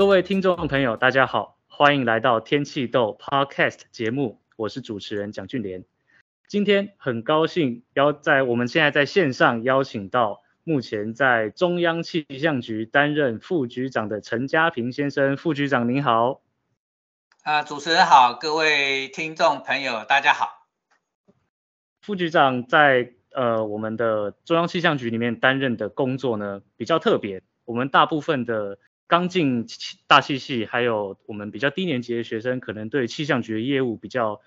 各位听众朋友，大家好，欢迎来到天气豆 Podcast 节目，我是主持人蒋俊莲。今天很高兴邀在我们现在在线上邀请到目前在中央气象局担任副局长的陈嘉平先生，副局长您好。啊，主持人好，各位听众朋友大家好。副局长在呃我们的中央气象局里面担任的工作呢比较特别，我们大部分的。刚进大气系，还有我们比较低年级的学生，可能对气象局的业务比较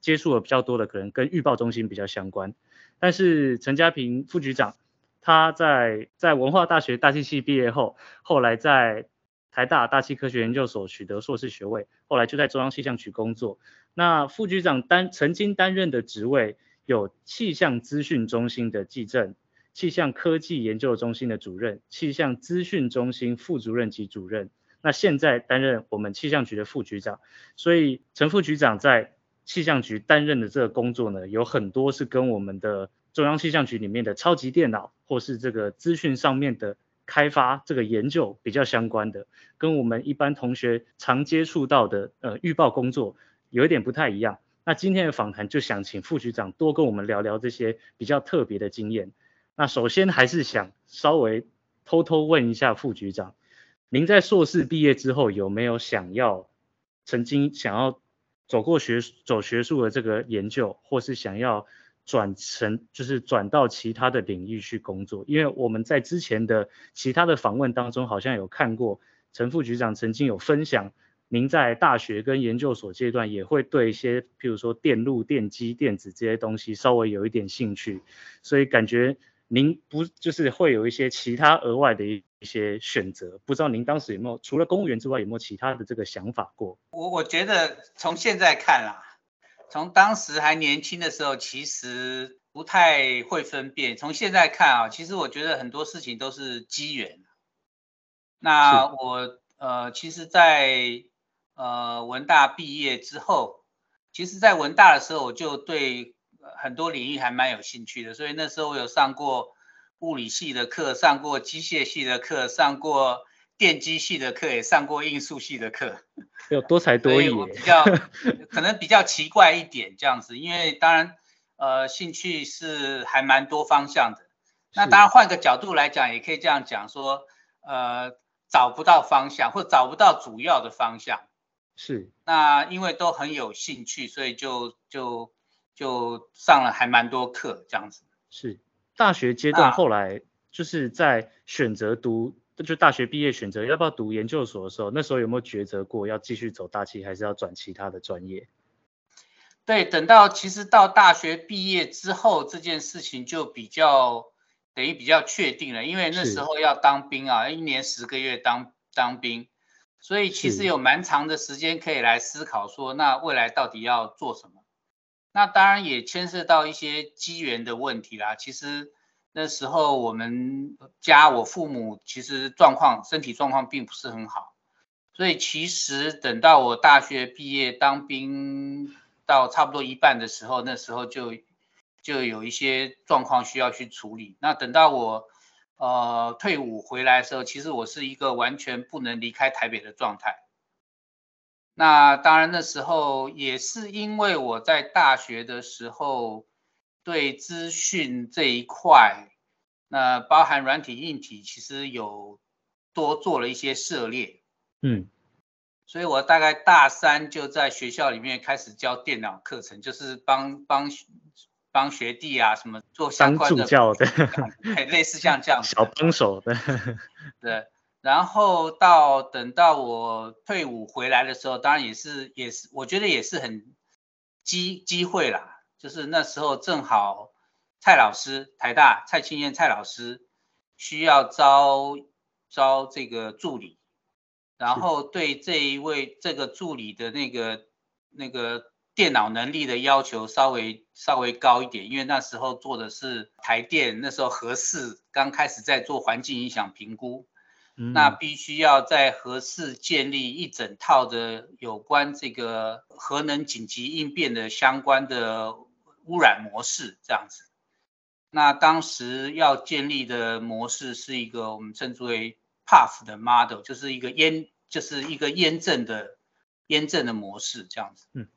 接触的比较多的，可能跟预报中心比较相关。但是陈家平副局长，他在在文化大学大气系毕业后，后来在台大大气科学研究所取得硕士学位，后来就在中央气象局工作。那副局长担曾经担任的职位有气象资讯中心的技正。气象科技研究中心的主任、气象资讯中心副主任及主任，那现在担任我们气象局的副局长，所以陈副局长在气象局担任的这个工作呢，有很多是跟我们的中央气象局里面的超级电脑或是这个资讯上面的开发、这个研究比较相关的，跟我们一般同学常接触到的呃预报工作有一点不太一样。那今天的访谈就想请副局长多跟我们聊聊这些比较特别的经验。那首先还是想稍微偷偷问一下副局长，您在硕士毕业之后有没有想要曾经想要走过学走学术的这个研究，或是想要转成就是转到其他的领域去工作？因为我们在之前的其他的访问当中，好像有看过陈副局长曾经有分享，您在大学跟研究所阶段也会对一些譬如说电路、电机、电子这些东西稍微有一点兴趣，所以感觉。您不就是会有一些其他额外的一些选择？不知道您当时有没有除了公务员之外，有没有其他的这个想法过？我我觉得从现在看啦，从当时还年轻的时候，其实不太会分辨。从现在看啊，其实我觉得很多事情都是机缘。那我呃，其实在呃文大毕业之后，其实在文大的时候，我就对。很多领域还蛮有兴趣的，所以那时候我有上过物理系的课，上过机械系的课，上过电机系的课，也上过应数系的课。有多才多艺，我比较 可能比较奇怪一点这样子，因为当然呃兴趣是还蛮多方向的。那当然换个角度来讲，也可以这样讲说，呃找不到方向或找不到主要的方向。是。那因为都很有兴趣，所以就就。就上了还蛮多课这样子，是大学阶段后来就是在选择读，啊、就大学毕业选择要不要读研究所的时候，那时候有没有抉择过要继续走大气，还是要转其他的专业？对，等到其实到大学毕业之后，这件事情就比较等于比较确定了，因为那时候要当兵啊，一年十个月当当兵，所以其实有蛮长的时间可以来思考说，那未来到底要做什么。那当然也牵涉到一些机缘的问题啦。其实那时候我们家我父母其实状况身体状况并不是很好，所以其实等到我大学毕业当兵到差不多一半的时候，那时候就就有一些状况需要去处理。那等到我呃退伍回来的时候，其实我是一个完全不能离开台北的状态。那当然，那时候也是因为我在大学的时候对资讯这一块，那包含软体、硬体，其实有多做了一些涉猎。嗯，所以我大概大三就在学校里面开始教电脑课程，就是帮帮帮学弟啊什么做相关的助教的，类似像这样小帮手的，对。然后到等到我退伍回来的时候，当然也是也是，我觉得也是很机机会啦。就是那时候正好蔡老师，台大蔡清燕蔡老师需要招招这个助理，然后对这一位这个助理的那个那个电脑能力的要求稍微稍微高一点，因为那时候做的是台电，那时候合适刚开始在做环境影响评估。那必须要在核四建立一整套的有关这个核能紧急应变的相关的污染模式，这样子。那当时要建立的模式是一个我们称之为 PUF 的 model，就是一个验就是一个验证的验证的模式这样子。嗯。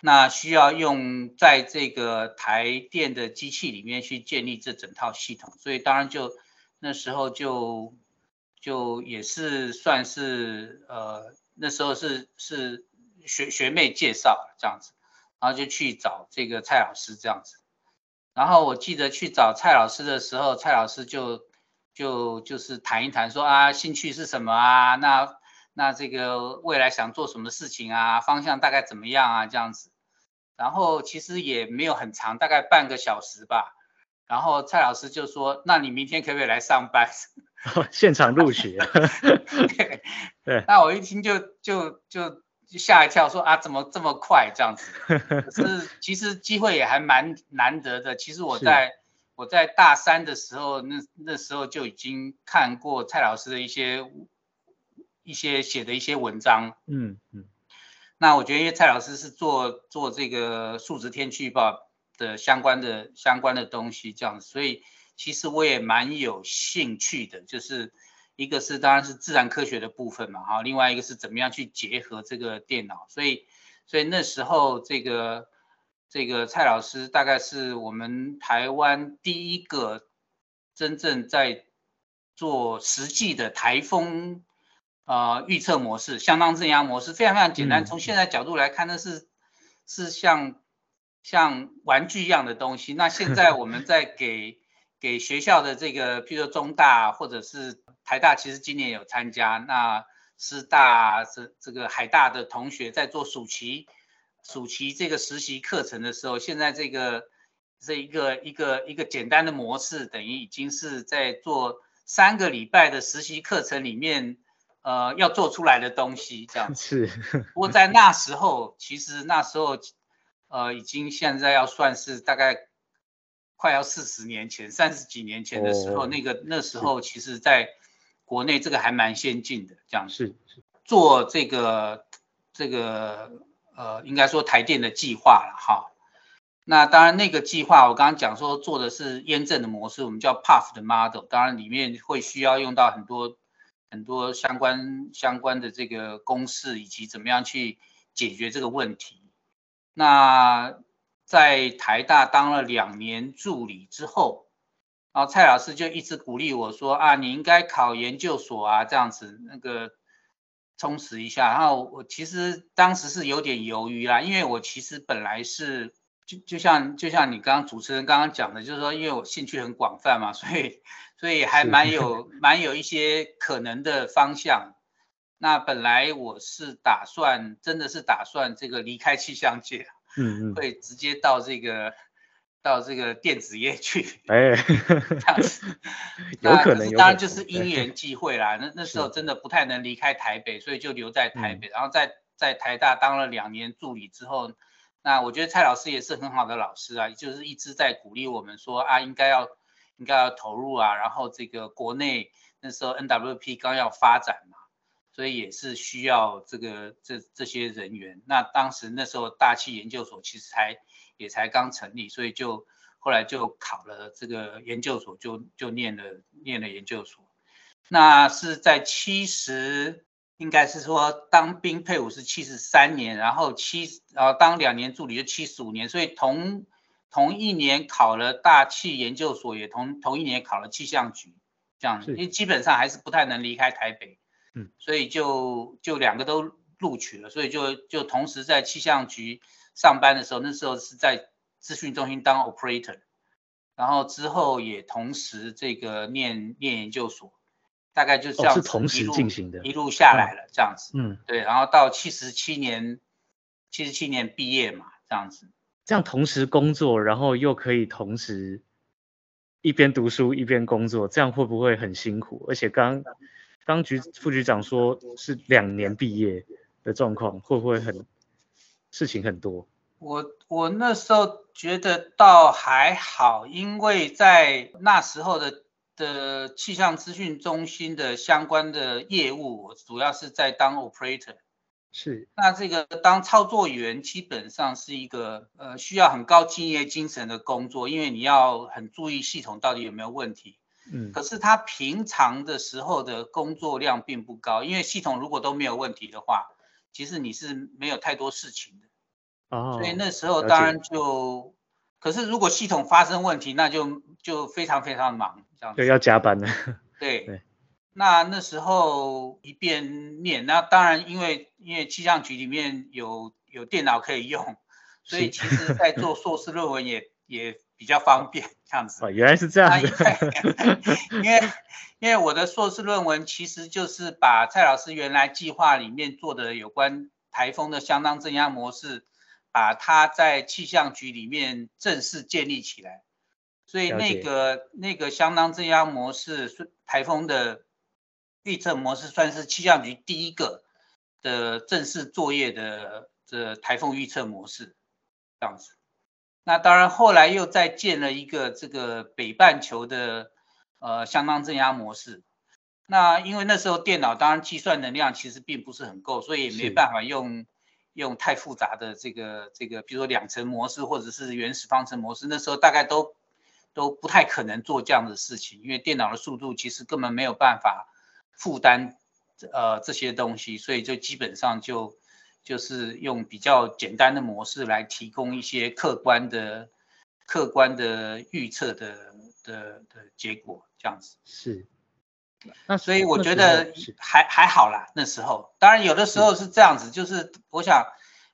那需要用在这个台电的机器里面去建立这整套系统，所以当然就那时候就就也是算是呃那时候是是学学妹介绍这样子，然后就去找这个蔡老师这样子，然后我记得去找蔡老师的时候，蔡老师就就就是谈一谈说啊兴趣是什么啊，那那这个未来想做什么事情啊，方向大概怎么样啊这样子。然后其实也没有很长，大概半个小时吧。然后蔡老师就说：“那你明天可不可以来上班？” 现场录取。对。对。那我一听就就就就吓一跳，说啊，怎么这么快这样子？可是其实机会也还蛮难得的。其实我在我在大三的时候，那那时候就已经看过蔡老师的一些一些写的一些文章。嗯嗯。那我觉得，因为蔡老师是做做这个数值天气预报的相关的相关的东西这样，所以其实我也蛮有兴趣的。就是一个是当然是自然科学的部分嘛，哈，另外一个是怎么样去结合这个电脑。所以，所以那时候这个这个蔡老师大概是我们台湾第一个真正在做实际的台风。呃，预测模式，相当正压模式，非常非常简单。从现在角度来看，那是是像像玩具一样的东西。那现在 我们在给给学校的这个，譬如说中大或者是台大，其实今年有参加。那师大这这个海大的同学在做暑期暑期这个实习课程的时候，现在这个这一个一个一个简单的模式，等于已经是在做三个礼拜的实习课程里面。呃，要做出来的东西这样子是。不过在那时候，其实那时候，呃，已经现在要算是大概快要四十年前、三十几年前的时候，哦、那个那时候其实在国内这个还蛮先进的这样子。是。做这个这个呃，应该说台电的计划了哈。那当然那个计划我刚刚讲说做的是验证的模式，我们叫 PUF 的 model，当然里面会需要用到很多。很多相关相关的这个公式，以及怎么样去解决这个问题。那在台大当了两年助理之后，然后蔡老师就一直鼓励我说啊，你应该考研究所啊，这样子那个充实一下。然后我其实当时是有点犹豫啦，因为我其实本来是就就像就像你刚刚主持人刚刚讲的，就是说因为我兴趣很广泛嘛，所以。所以还蛮有蛮有一些可能的方向。那本来我是打算，真的是打算这个离开气象界，嗯嗯，会直接到这个到这个电子业去，哎，这样子，有可能，当然就是因缘际会啦。那那时候真的不太能离开台北，所以就留在台北，然后在在台大当了两年助理之后，那我觉得蔡老师也是很好的老师啊，就是一直在鼓励我们说啊，应该要。应该要投入啊，然后这个国内那时候 NWP 刚要发展嘛，所以也是需要这个这这些人员。那当时那时候大气研究所其实才也才刚成立，所以就后来就考了这个研究所，就就念了念了研究所。那是在七十，应该是说当兵退伍是七十三年，然后七然后当两年助理就七十五年，所以同。同一年考了大气研究所，也同同一年考了气象局，这样，因为基本上还是不太能离开台北，嗯，所以就就两个都录取了，所以就就同时在气象局上班的时候，那时候是在资讯中心当 operator，然后之后也同时这个念念研究所，大概就这样是同时进行的，一路下来了这样子，嗯，对，然后到七十七年，七十七年毕业嘛，这样子。这样同时工作，然后又可以同时一边读书一边工作，这样会不会很辛苦？而且刚刚局副局长说是两年毕业的状况，会不会很事情很多？我我那时候觉得倒还好，因为在那时候的的气象资讯中心的相关的业务，我主要是在当 operator。是，那这个当操作员基本上是一个呃需要很高敬业精神的工作，因为你要很注意系统到底有没有问题。嗯，可是他平常的时候的工作量并不高，因为系统如果都没有问题的话，其实你是没有太多事情的。哦，所以那时候当然就，可是如果系统发生问题，那就就非常非常忙，这样子。对，要加班的。对。对那那时候一边念，那当然因为因为气象局里面有有电脑可以用，所以其实在做硕士论文也也比较方便 这样子。哦，原来是这样子。因为 因为我的硕士论文其实就是把蔡老师原来计划里面做的有关台风的相当增压模式，把它在气象局里面正式建立起来。所以那个那个相当增压模式是台风的。预测模式算是气象局第一个的正式作业的这台风预测模式，这样子。那当然后来又再建了一个这个北半球的呃相当正压模式。那因为那时候电脑当然计算能量其实并不是很够，所以也没办法用用太复杂的这个这个，比如说两层模式或者是原始方程模式，那时候大概都都不太可能做这样的事情，因为电脑的速度其实根本没有办法。负担呃这些东西，所以就基本上就就是用比较简单的模式来提供一些客观的客观的预测的的的结果，这样子。是。那所以我觉得还还好啦，那时候。当然有的时候是这样子，就是我想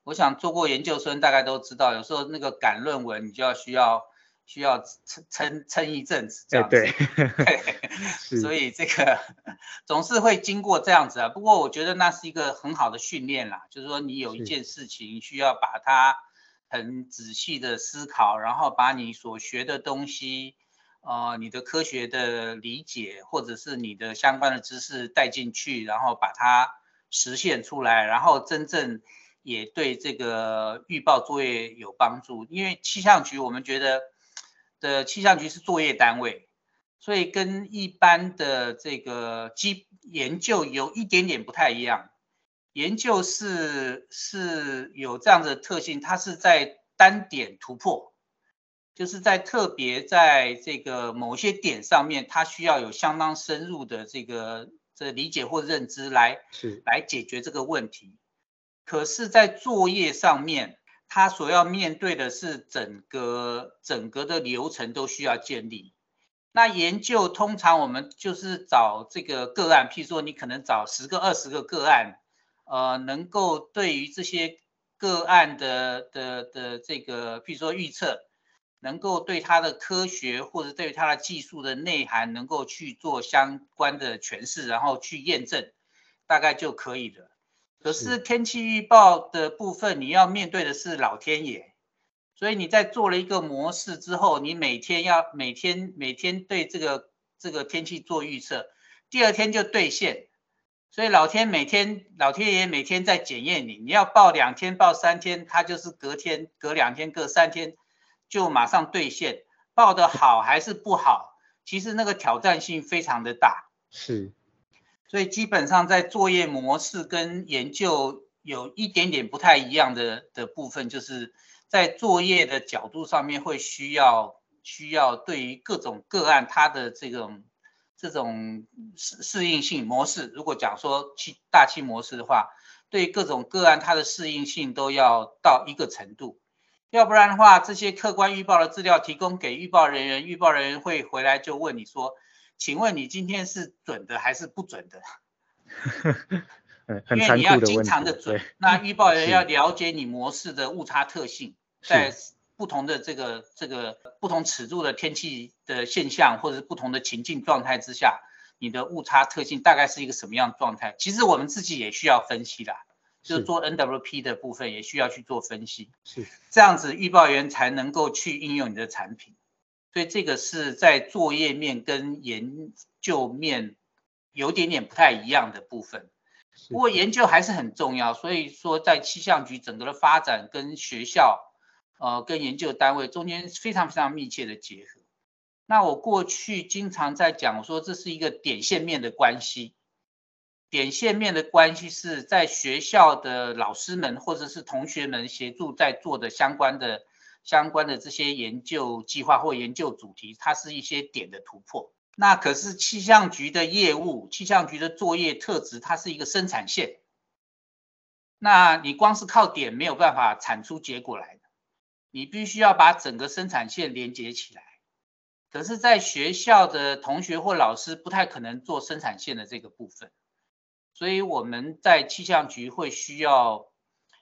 我想做过研究生，大概都知道，有时候那个赶论文，你就要需要。需要撑撑撑一阵子这样子，对，所以这个 总是会经过这样子啊。不过我觉得那是一个很好的训练啦，就是说你有一件事情需要把它很仔细的思考，然后把你所学的东西，呃，你的科学的理解或者是你的相关的知识带进去，然后把它实现出来，然后真正也对这个预报作业有帮助。因为气象局我们觉得。的气象局是作业单位，所以跟一般的这个基研究有一点点不太一样。研究是是有这样的特性，它是在单点突破，就是在特别在这个某些点上面，它需要有相当深入的这个这理解或认知来来解决这个问题。可是，在作业上面。他所要面对的是整个整个的流程都需要建立。那研究通常我们就是找这个个案，譬如说你可能找十个、二十个个案，呃，能够对于这些个案的的的这个，譬如说预测，能够对它的科学或者对于它的技术的内涵能够去做相关的诠释，然后去验证，大概就可以了。可是天气预报的部分，你要面对的是老天爷，所以你在做了一个模式之后，你每天要每天每天对这个这个天气做预测，第二天就兑现，所以老天每天老天爷每天在检验你，你要报两天报三天，他就是隔天隔两天隔三天就马上兑现，报的好还是不好，其实那个挑战性非常的大。是。所以基本上在作业模式跟研究有一点点不太一样的的部分，就是在作业的角度上面会需要需要对于各种个案它的这种这种适适应性模式，如果讲说气大气模式的话，对各种个案它的适应性都要到一个程度，要不然的话，这些客观预报的资料提供给预报人员，预报人员会回来就问你说。请问你今天是准的还是不准的？因为你要经常的准，那预报员要了解你模式的误差特性，在不同的这个这个不同尺度的天气的现象，或者是不同的情境状态之下，你的误差特性大概是一个什么样的状态？其实我们自己也需要分析啦，就是做 NWP 的部分也需要去做分析，是这样子，预报员才能够去应用你的产品。所以这个是在作业面跟研究面有点点不太一样的部分，不过研究还是很重要。所以说，在气象局整个的发展跟学校，呃，跟研究单位中间非常非常密切的结合。那我过去经常在讲，我说这是一个点线面的关系。点线面的关系是在学校的老师们或者是同学们协助在做的相关的。相关的这些研究计划或研究主题，它是一些点的突破。那可是气象局的业务，气象局的作业特质，它是一个生产线。那你光是靠点没有办法产出结果来的，你必须要把整个生产线连接起来。可是，在学校的同学或老师不太可能做生产线的这个部分，所以我们在气象局会需要，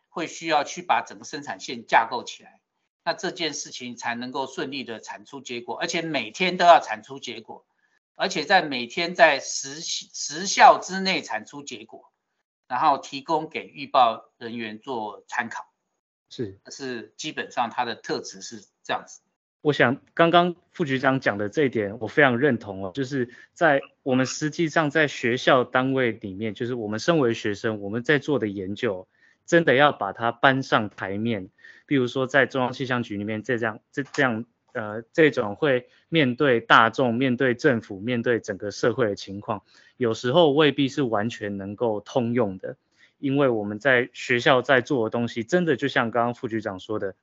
会需要去把整个生产线架构起来，那这件事情才能够顺利的产出结果，而且每天都要产出结果。而且在每天在时时效之内产出结果，然后提供给预报人员做参考，是是基本上它的特质是这样子。我想刚刚副局长讲的这一点，我非常认同哦，就是在我们实际上在学校单位里面，就是我们身为学生，我们在做的研究，真的要把它搬上台面，比如说在中央气象局里面这样这这样。呃，这种会面对大众、面对政府、面对整个社会的情况，有时候未必是完全能够通用的，因为我们在学校在做的东西，真的就像刚刚副局长说的，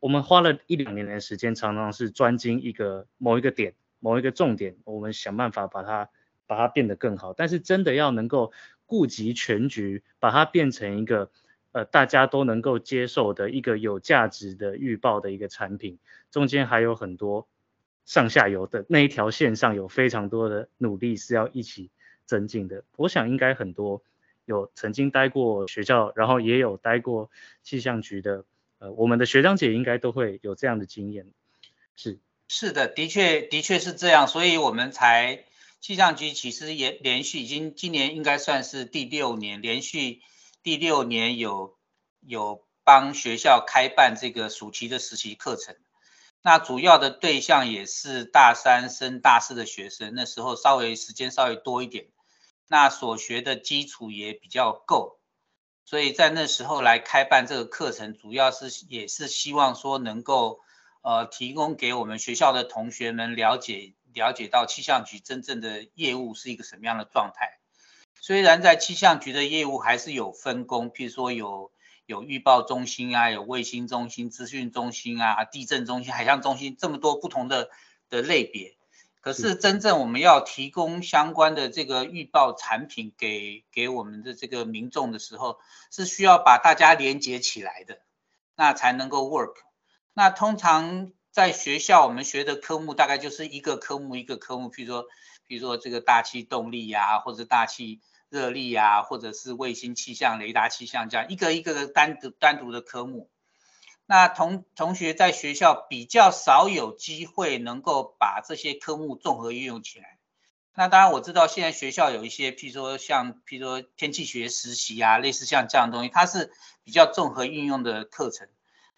我们花了一两年的时间，常常是专精一个某一个点、某一个重点，我们想办法把它把它变得更好，但是真的要能够顾及全局，把它变成一个。呃，大家都能够接受的一个有价值的预报的一个产品，中间还有很多上下游的那一条线上有非常多的努力是要一起增进的。我想应该很多有曾经待过学校，然后也有待过气象局的，呃，我们的学长姐应该都会有这样的经验。是是的，的确的确是这样，所以我们才气象局其实也连续已经今年应该算是第六年连续。第六年有有帮学校开办这个暑期的实习课程，那主要的对象也是大三升大四的学生，那时候稍微时间稍微多一点，那所学的基础也比较够，所以在那时候来开办这个课程，主要是也是希望说能够呃提供给我们学校的同学们了解了解到气象局真正的业务是一个什么样的状态。虽然在气象局的业务还是有分工，譬如说有有预报中心啊，有卫星中心、资讯中心啊、地震中心、海象中心这么多不同的的类别，可是真正我们要提供相关的这个预报产品给给我们的这个民众的时候，是需要把大家连接起来的，那才能够 work。那通常在学校我们学的科目大概就是一个科目一个科目，譬如说。比如说这个大气动力呀、或者大气热力呀、或者是卫星气象、雷达气象这样一个一个的单独单独的科目。那同同学在学校比较少有机会能够把这些科目综合运用起来。那当然我知道现在学校有一些，譬如说像譬如说天气学实习啊，类似像这样的东西，它是比较综合运用的课程。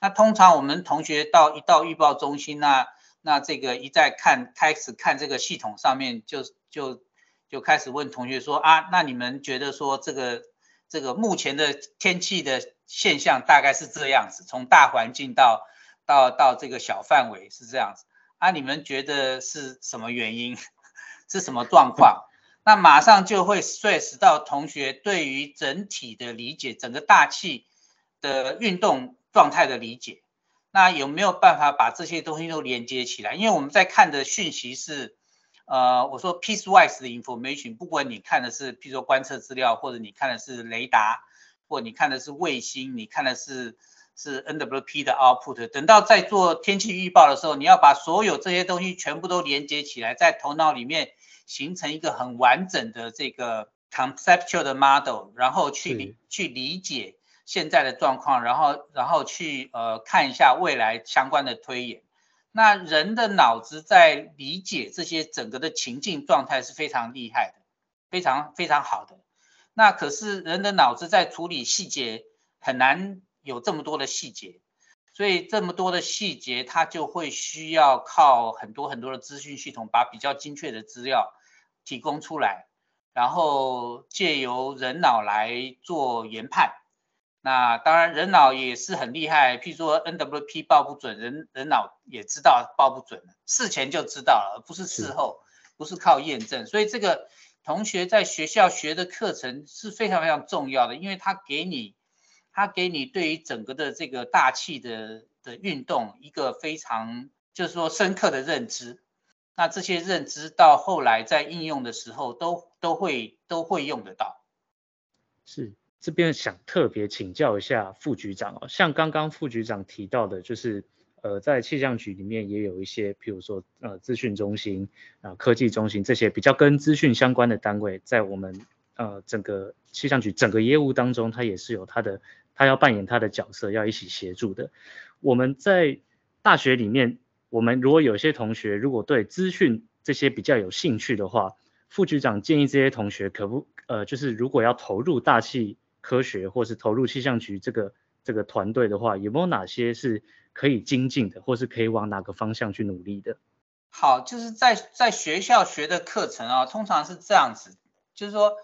那通常我们同学到一到预报中心那、啊。那这个一再看，开始看这个系统上面就，就就开始问同学说啊，那你们觉得说这个这个目前的天气的现象大概是这样子，从大环境到到到这个小范围是这样子啊，你们觉得是什么原因，是什么状况？那马上就会 stress 到同学对于整体的理解，整个大气的运动状态的理解。那有没有办法把这些东西都连接起来？因为我们在看的讯息是，呃，我说 piecewise 的 information，不管你看的是，譬如说观测资料，或者你看的是雷达，或你看的是卫星，你看的是是 NWP 的 output，等到在做天气预报的时候，你要把所有这些东西全部都连接起来，在头脑里面形成一个很完整的这个 conceptual 的 model，然后去理去理解。现在的状况，然后然后去呃看一下未来相关的推演。那人的脑子在理解这些整个的情境状态是非常厉害的，非常非常好的。那可是人的脑子在处理细节很难有这么多的细节，所以这么多的细节，它就会需要靠很多很多的资讯系统，把比较精确的资料提供出来，然后借由人脑来做研判。那当然，人脑也是很厉害。譬如说，NWP 报不准，人人脑也知道报不准，事前就知道了，而不是事后，不是靠验证。所以这个同学在学校学的课程是非常非常重要的，因为他给你，他给你对于整个的这个大气的的运动一个非常就是说深刻的认知。那这些认知到后来在应用的时候都都会都会用得到。是，这边想特别请教一下副局长哦，像刚刚副局长提到的，就是呃在气象局里面也有一些，譬如说呃资讯中心啊、科技中心这些比较跟资讯相关的单位，在我们呃整个气象局整个业务当中，它也是有它的，它要扮演它的角色，要一起协助的。我们在大学里面，我们如果有些同学如果对资讯这些比较有兴趣的话，副局长建议这些同学可不呃，就是如果要投入大气科学或是投入气象局这个这个团队的话，有没有哪些是可以精进的，或是可以往哪个方向去努力的？好，就是在在学校学的课程啊，通常是这样子，就是说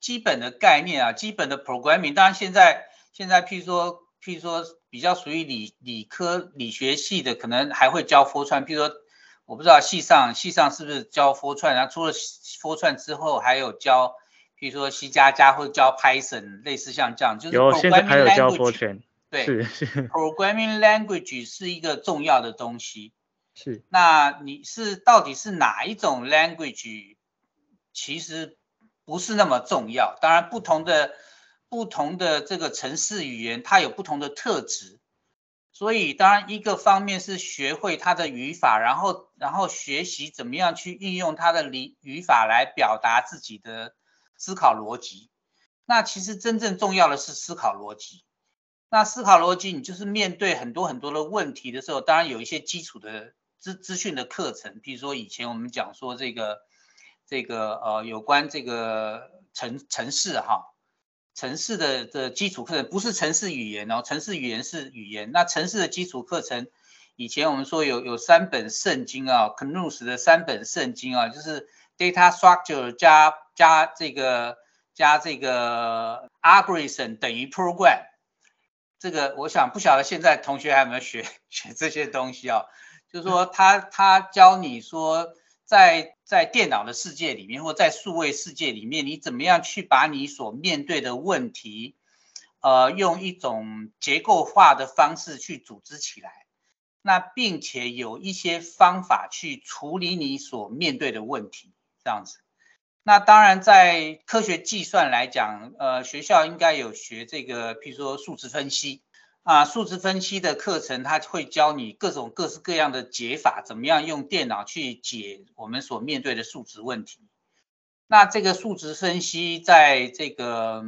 基本的概念啊，基本的 programming，当然现在现在譬如说譬如说比较属于理理科理学系的，可能还会教 Fortran，譬如说。我不知道系上系上是不是教 Fortran，然后除了 Fortran 之后，还有教，比如说 C 加加或者教 Python，类似像这样，就是 Programming Language。对。Programming Language 是一个重要的东西。是。那你是到底是哪一种 language？其实不是那么重要。当然，不同的不同的这个城市语言，它有不同的特质。所以，当然，一个方面是学会它的语法，然后，然后学习怎么样去运用它的理语法来表达自己的思考逻辑。那其实真正重要的是思考逻辑。那思考逻辑，你就是面对很多很多的问题的时候，当然有一些基础的资资讯的课程，比如说以前我们讲说这个，这个呃，有关这个城城市哈。城市的的基础课程不是城市语言哦，城市语言是语言。那城市的基础课程，以前我们说有有三本圣经啊，Canus 的三本圣经啊，就是 Data Structure 加加这个加这个 Algorithm 等于 Program。这个我想不晓得现在同学还有没有学学这些东西啊？就是说他他教你说。在在电脑的世界里面，或在数位世界里面，你怎么样去把你所面对的问题，呃，用一种结构化的方式去组织起来，那并且有一些方法去处理你所面对的问题，这样子。那当然，在科学计算来讲，呃，学校应该有学这个，譬如说数值分析。啊，数值分析的课程，它会教你各种各式各样的解法，怎么样用电脑去解我们所面对的数值问题。那这个数值分析，在这个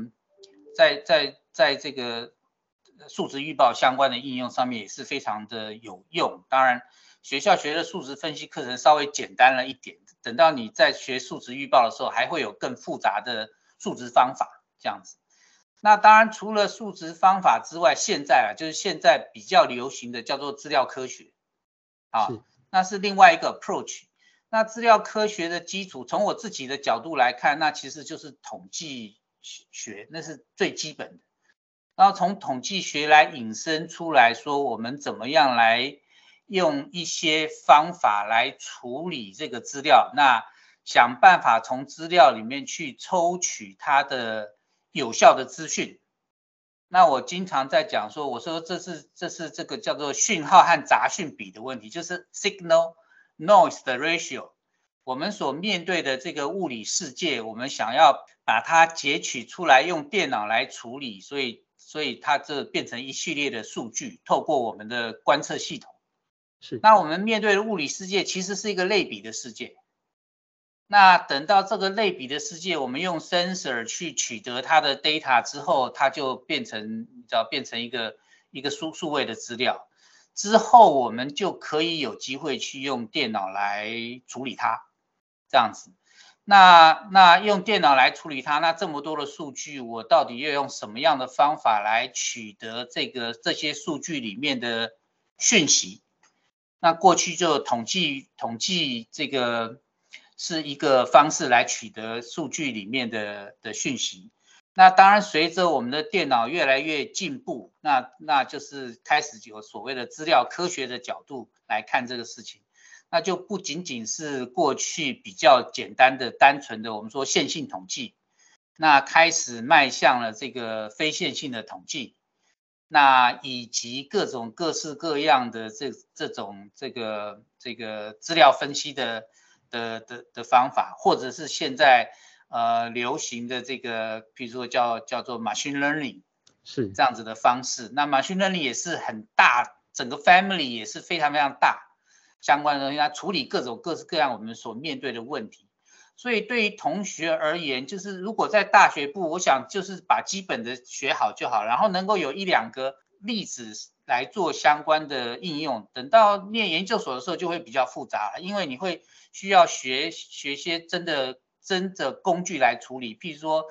在在在这个数值预报相关的应用上面也是非常的有用。当然，学校学的数值分析课程稍微简单了一点，等到你在学数值预报的时候，还会有更复杂的数值方法这样子。那当然，除了数值方法之外，现在啊，就是现在比较流行的叫做资料科学，啊，那是另外一个 approach。那资料科学的基础，从我自己的角度来看，那其实就是统计学，那是最基本的。然后从统计学来引申出来说，我们怎么样来用一些方法来处理这个资料，那想办法从资料里面去抽取它的。有效的资讯，那我经常在讲说，我说这是这是这个叫做讯号和杂讯比的问题，就是 signal noise 的 ratio。我们所面对的这个物理世界，我们想要把它截取出来，用电脑来处理，所以所以它这变成一系列的数据，透过我们的观测系统。是，那我们面对的物理世界其实是一个类比的世界。那等到这个类比的世界，我们用 sensor 去取得它的 data 之后，它就变成，你知道，变成一个一个数数位的资料。之后我们就可以有机会去用电脑来处理它，这样子。那那用电脑来处理它，那这么多的数据，我到底要用什么样的方法来取得这个这些数据里面的讯息？那过去就统计统计这个。是一个方式来取得数据里面的的讯息。那当然，随着我们的电脑越来越进步，那那就是开始有所谓的资料科学的角度来看这个事情。那就不仅仅是过去比较简单的、单纯的我们说线性统计，那开始迈向了这个非线性的统计，那以及各种各式各样的这这种这个这个资料分析的。的的的方法，或者是现在呃流行的这个，比如说叫叫做 machine learning，是这样子的方式。那 machine learning 也是很大，整个 family 也是非常非常大，相关的东西，它处理各种各式各样我们所面对的问题。所以对于同学而言，就是如果在大学部，我想就是把基本的学好就好，然后能够有一两个例子来做相关的应用。等到念研究所的时候就会比较复杂，因为你会需要学学些真的真的工具来处理。譬如说，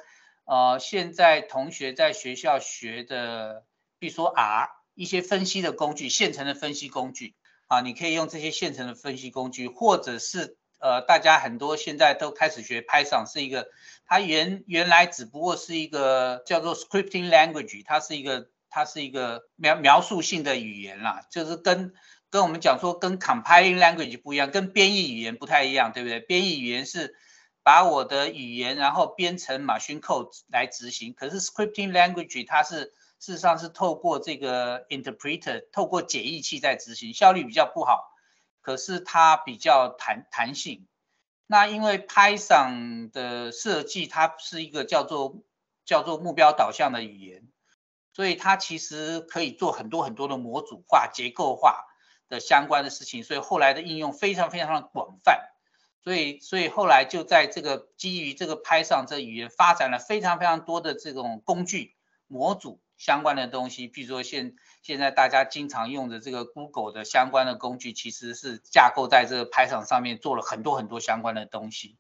呃，现在同学在学校学的，比如说 R 一些分析的工具，现成的分析工具啊，你可以用这些现成的分析工具，或者是。呃，大家很多现在都开始学 Python，是一个，它原原来只不过是一个叫做 scripting language，它是一个它是一个描描述性的语言啦，就是跟跟我们讲说跟 compiling language 不一样，跟编译语言不太一样，对不对？编译语言是把我的语言然后编成 machine code 来执行，可是 scripting language 它是事实上是透过这个 interpreter，透过解译器在执行，效率比较不好。可是它比较弹弹性，那因为 Python 的设计，它是一个叫做叫做目标导向的语言，所以它其实可以做很多很多的模组化、结构化的相关的事情，所以后来的应用非常非常的广泛，所以所以后来就在这个基于这个 Python 这语言发展了非常非常多的这种工具模组。相关的东西，比如说现现在大家经常用的这个 Google 的相关的工具，其实是架构在这个 Python 上面做了很多很多相关的东西，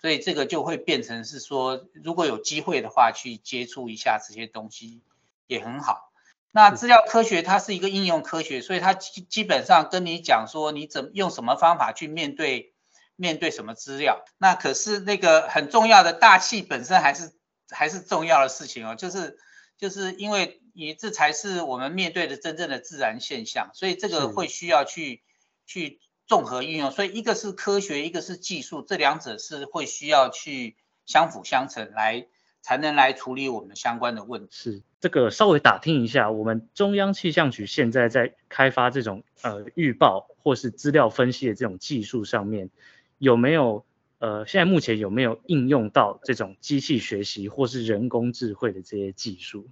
所以这个就会变成是说，如果有机会的话，去接触一下这些东西也很好。那资料科学它是一个应用科学，所以它基基本上跟你讲说，你怎么用什么方法去面对面对什么资料。那可是那个很重要的大气本身还是还是重要的事情哦，就是。就是因为你这才是我们面对的真正的自然现象，所以这个会需要去去综合运用。所以一个是科学，一个是技术，这两者是会需要去相辅相成来才能来处理我们相关的问题。是这个稍微打听一下，我们中央气象局现在在开发这种呃预报或是资料分析的这种技术上面，有没有呃现在目前有没有应用到这种机器学习或是人工智慧的这些技术？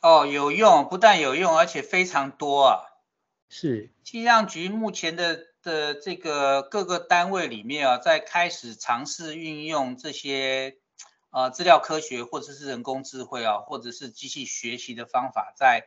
哦，有用，不但有用，而且非常多啊。是气象局目前的的这个各个单位里面啊，在开始尝试运用这些呃资料科学或者是人工智慧啊，或者是机器学习的方法，在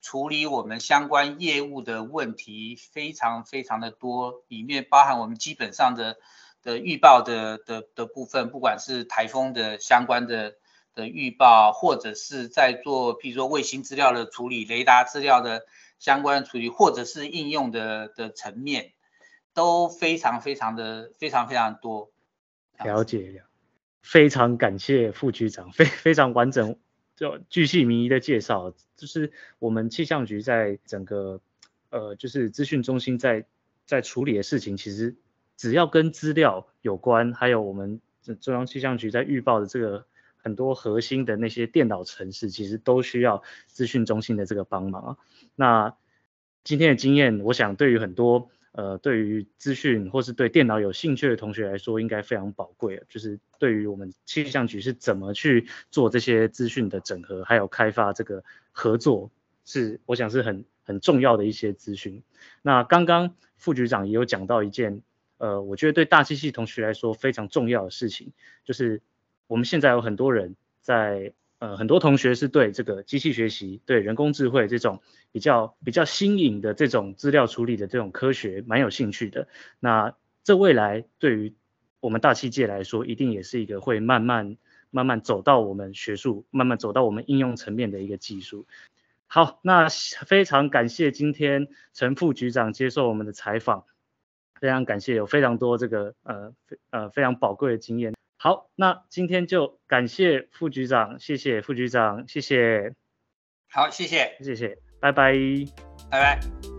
处理我们相关业务的问题，非常非常的多。里面包含我们基本上的的预报的的的部分，不管是台风的相关的。的预报，或者是在做，譬如说卫星资料的处理、雷达资料的相关处理，或者是应用的的层面，都非常非常的非常非常多。了解了，非常感谢副局长，非非常完整、就巨细靡遗的介绍。就是我们气象局在整个呃，就是资讯中心在在处理的事情，其实只要跟资料有关，还有我们中央气象局在预报的这个。很多核心的那些电脑程式，其实都需要资讯中心的这个帮忙啊。那今天的经验，我想对于很多呃对于资讯或是对电脑有兴趣的同学来说，应该非常宝贵。就是对于我们气象局是怎么去做这些资讯的整合，还有开发这个合作，是我想是很很重要的一些资讯。那刚刚副局长也有讲到一件呃，我觉得对大气系同学来说非常重要的事情，就是。我们现在有很多人在，呃，很多同学是对这个机器学习、对人工智慧这种比较比较新颖的这种资料处理的这种科学蛮有兴趣的。那这未来对于我们大气界来说，一定也是一个会慢慢慢慢走到我们学术、慢慢走到我们应用层面的一个技术。好，那非常感谢今天陈副局长接受我们的采访，非常感谢，有非常多这个呃呃非常宝贵的经验。好，那今天就感谢副局长，谢谢副局长，谢谢。好，谢谢，谢谢，拜拜，拜拜。